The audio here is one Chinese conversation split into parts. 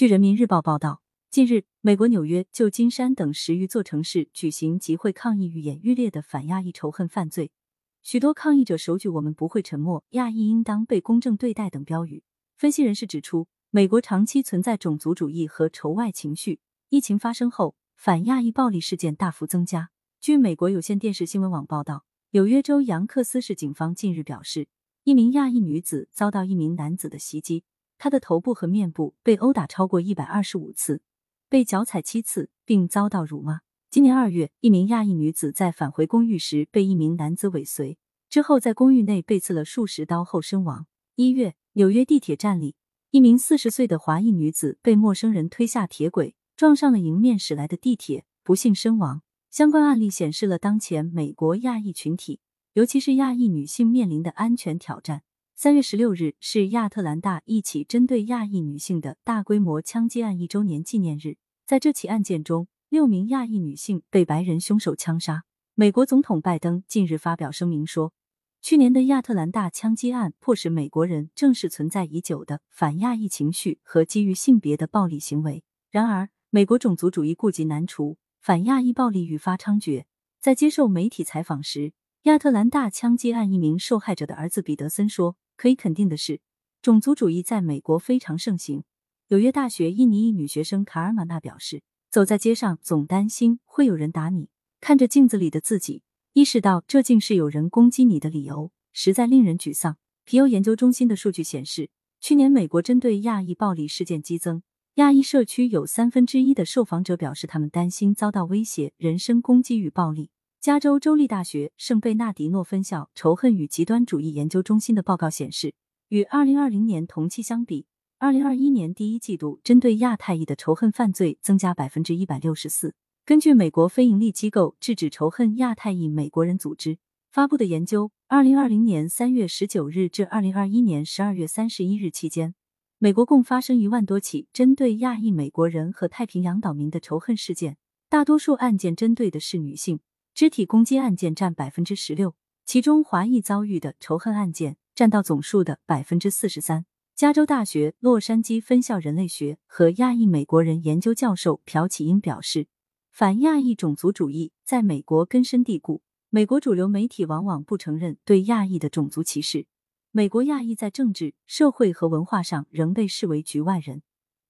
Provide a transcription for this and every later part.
据人民日报报道，近日，美国纽约、旧金山等十余座城市举行集会抗议愈演愈烈的反亚裔仇恨犯罪。许多抗议者手举“我们不会沉默，亚裔应当被公正对待”等标语。分析人士指出，美国长期存在种族主义和仇外情绪，疫情发生后，反亚裔暴力事件大幅增加。据美国有线电视新闻网报道，纽约州杨克斯市警方近日表示，一名亚裔女子遭到一名男子的袭击，她的头部和面部被殴打超过一百二十五次，被脚踩七次，并遭到辱骂。今年二月，一名亚裔女子在返回公寓时被一名男子尾随，之后在公寓内被刺了数十刀后身亡。一月，纽约地铁站里，一名四十岁的华裔女子被陌生人推下铁轨，撞上了迎面驶来的地铁，不幸身亡。相关案例显示了当前美国亚裔群体，尤其是亚裔女性面临的安全挑战。三月十六日是亚特兰大一起针对亚裔女性的大规模枪击案一周年纪念日，在这起案件中。六名亚裔女性被白人凶手枪杀。美国总统拜登近日发表声明说，去年的亚特兰大枪击案迫使美国人正视存在已久的反亚裔情绪和基于性别的暴力行为。然而，美国种族主义顾及难除，反亚裔暴力愈发猖獗。在接受媒体采访时，亚特兰大枪击案一名受害者的儿子彼得森说：“可以肯定的是，种族主义在美国非常盛行。”纽约大学印尼裔女学生卡尔玛娜表示。走在街上，总担心会有人打你。看着镜子里的自己，意识到这竟是有人攻击你的理由，实在令人沮丧。皮尤研究中心的数据显示，去年美国针对亚裔暴力事件激增，亚裔社区有三分之一的受访者表示他们担心遭到威胁、人身攻击与暴力。加州州立大学圣贝纳迪诺分校仇恨与极端主义研究中心的报告显示，与二零二零年同期相比。二零二一年第一季度，针对亚太裔的仇恨犯罪增加百分之一百六十四。根据美国非营利机构制止仇恨亚太裔美国人组织发布的研究，二零二零年三月十九日至二零二一年十二月三十一日期间，美国共发生一万多起针对亚裔美国人和太平洋岛民的仇恨事件，大多数案件针对的是女性，肢体攻击案件占百分之十六，其中华裔遭遇的仇恨案件占到总数的百分之四十三。加州大学洛杉矶分校人类学和亚裔美国人研究教授朴启英表示，反亚裔种族主义在美国根深蒂固。美国主流媒体往往不承认对亚裔的种族歧视。美国亚裔在政治、社会和文化上仍被视为局外人，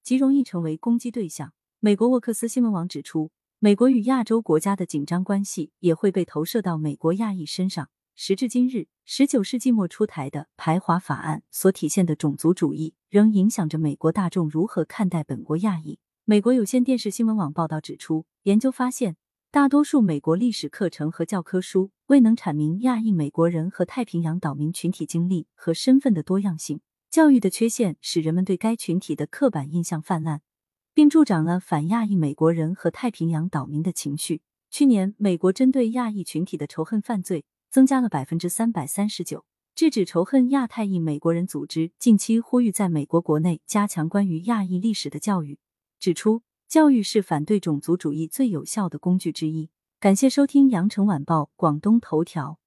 极容易成为攻击对象。美国沃克斯新闻网指出，美国与亚洲国家的紧张关系也会被投射到美国亚裔身上。时至今日，十九世纪末出台的排华法案所体现的种族主义，仍影响着美国大众如何看待本国亚裔。美国有线电视新闻网报道指出，研究发现，大多数美国历史课程和教科书未能阐明亚裔美国人和太平洋岛民群体经历和身份的多样性。教育的缺陷使人们对该群体的刻板印象泛滥，并助长了反亚裔美国人和太平洋岛民的情绪。去年，美国针对亚裔群体的仇恨犯罪。增加了百分之三百三十九。制止仇恨亚太裔美国人组织近期呼吁，在美国国内加强关于亚裔历史的教育，指出教育是反对种族主义最有效的工具之一。感谢收听羊城晚报广东头条。